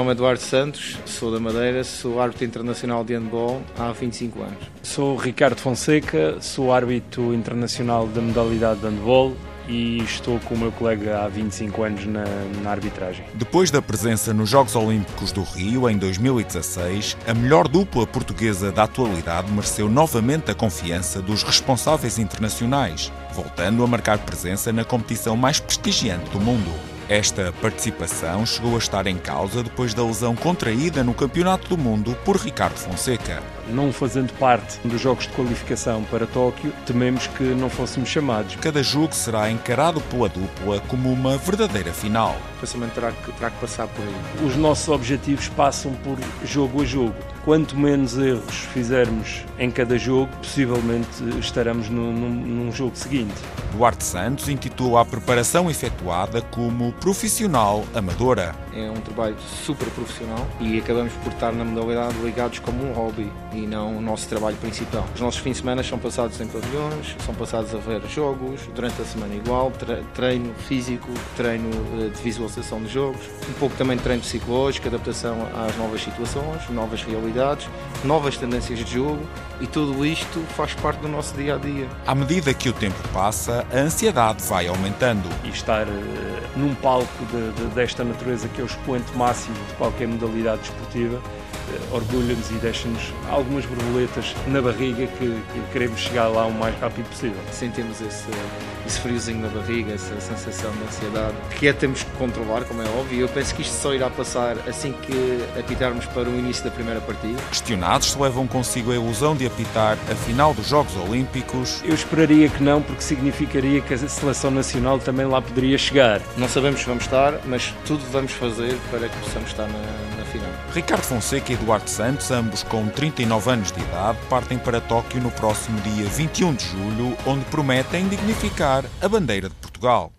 chamo Eduardo Santos, sou da Madeira, sou árbitro internacional de handball há 25 anos. Sou Ricardo Fonseca, sou árbitro internacional da modalidade de handball e estou com o meu colega há 25 anos na, na, arbitragem. Depois da presença nos Jogos Olímpicos do Rio em 2016, a melhor dupla portuguesa da atualidade mereceu novamente a confiança dos responsáveis internacionais, voltando a marcar presença na competição mais prestigiante do mundo. Esta participação chegou a estar em causa depois da lesão contraída no Campeonato do Mundo por Ricardo Fonseca. Não fazendo parte dos Jogos de Qualificação para Tóquio, tememos que não fôssemos chamados. Cada jogo será encarado pela dupla como uma verdadeira final. O pensamento terá que, terá que passar por aí. Os nossos objetivos passam por jogo a jogo. Quanto menos erros fizermos em cada jogo, possivelmente estaremos num, num, num jogo seguinte. Duarte Santos intitula a preparação efetuada como profissional amadora. É um trabalho super profissional e acabamos por estar na modalidade ligados como um hobby e não o nosso trabalho principal. Os nossos fins de semana são passados em pavilhões, são passados a ver jogos, durante a semana igual, treino físico, treino eh, de visualização de jogos, um pouco também de treino psicológico, adaptação às novas situações, novas realidades, novas tendências de jogo e tudo isto faz parte do nosso dia a dia. À medida que o tempo passa, a ansiedade vai aumentando. E estar uh, num palco de, de, desta natureza que é o expoente máximo de qualquer modalidade desportiva uh, orgulha-nos e deixa-nos algumas borboletas na barriga que, que, queremos chegar lá o mais rápido possível. Sentimos esse, esse friozinho na barriga, essa sensação de ansiedade, que é temos que controlar, como é óbvio. Eu penso que isto só irá passar assim que apitarmos para o início da primeira partida. Questionados se levam consigo a ilusão de apitar a final dos Jogos Olímpicos. Eu esperaria que não, porque significaria que a seleção nacional também lá poderia chegar. Não sabemos se vamos estar, mas tudo vamos fazer para que possamos estar na, na final. Ricardo Fonseca e Eduardo Santos, ambos com 39 anos de idade, partem para Tóquio no próximo dia 21 de julho, onde prometem dignificar a bandeira de Portugal.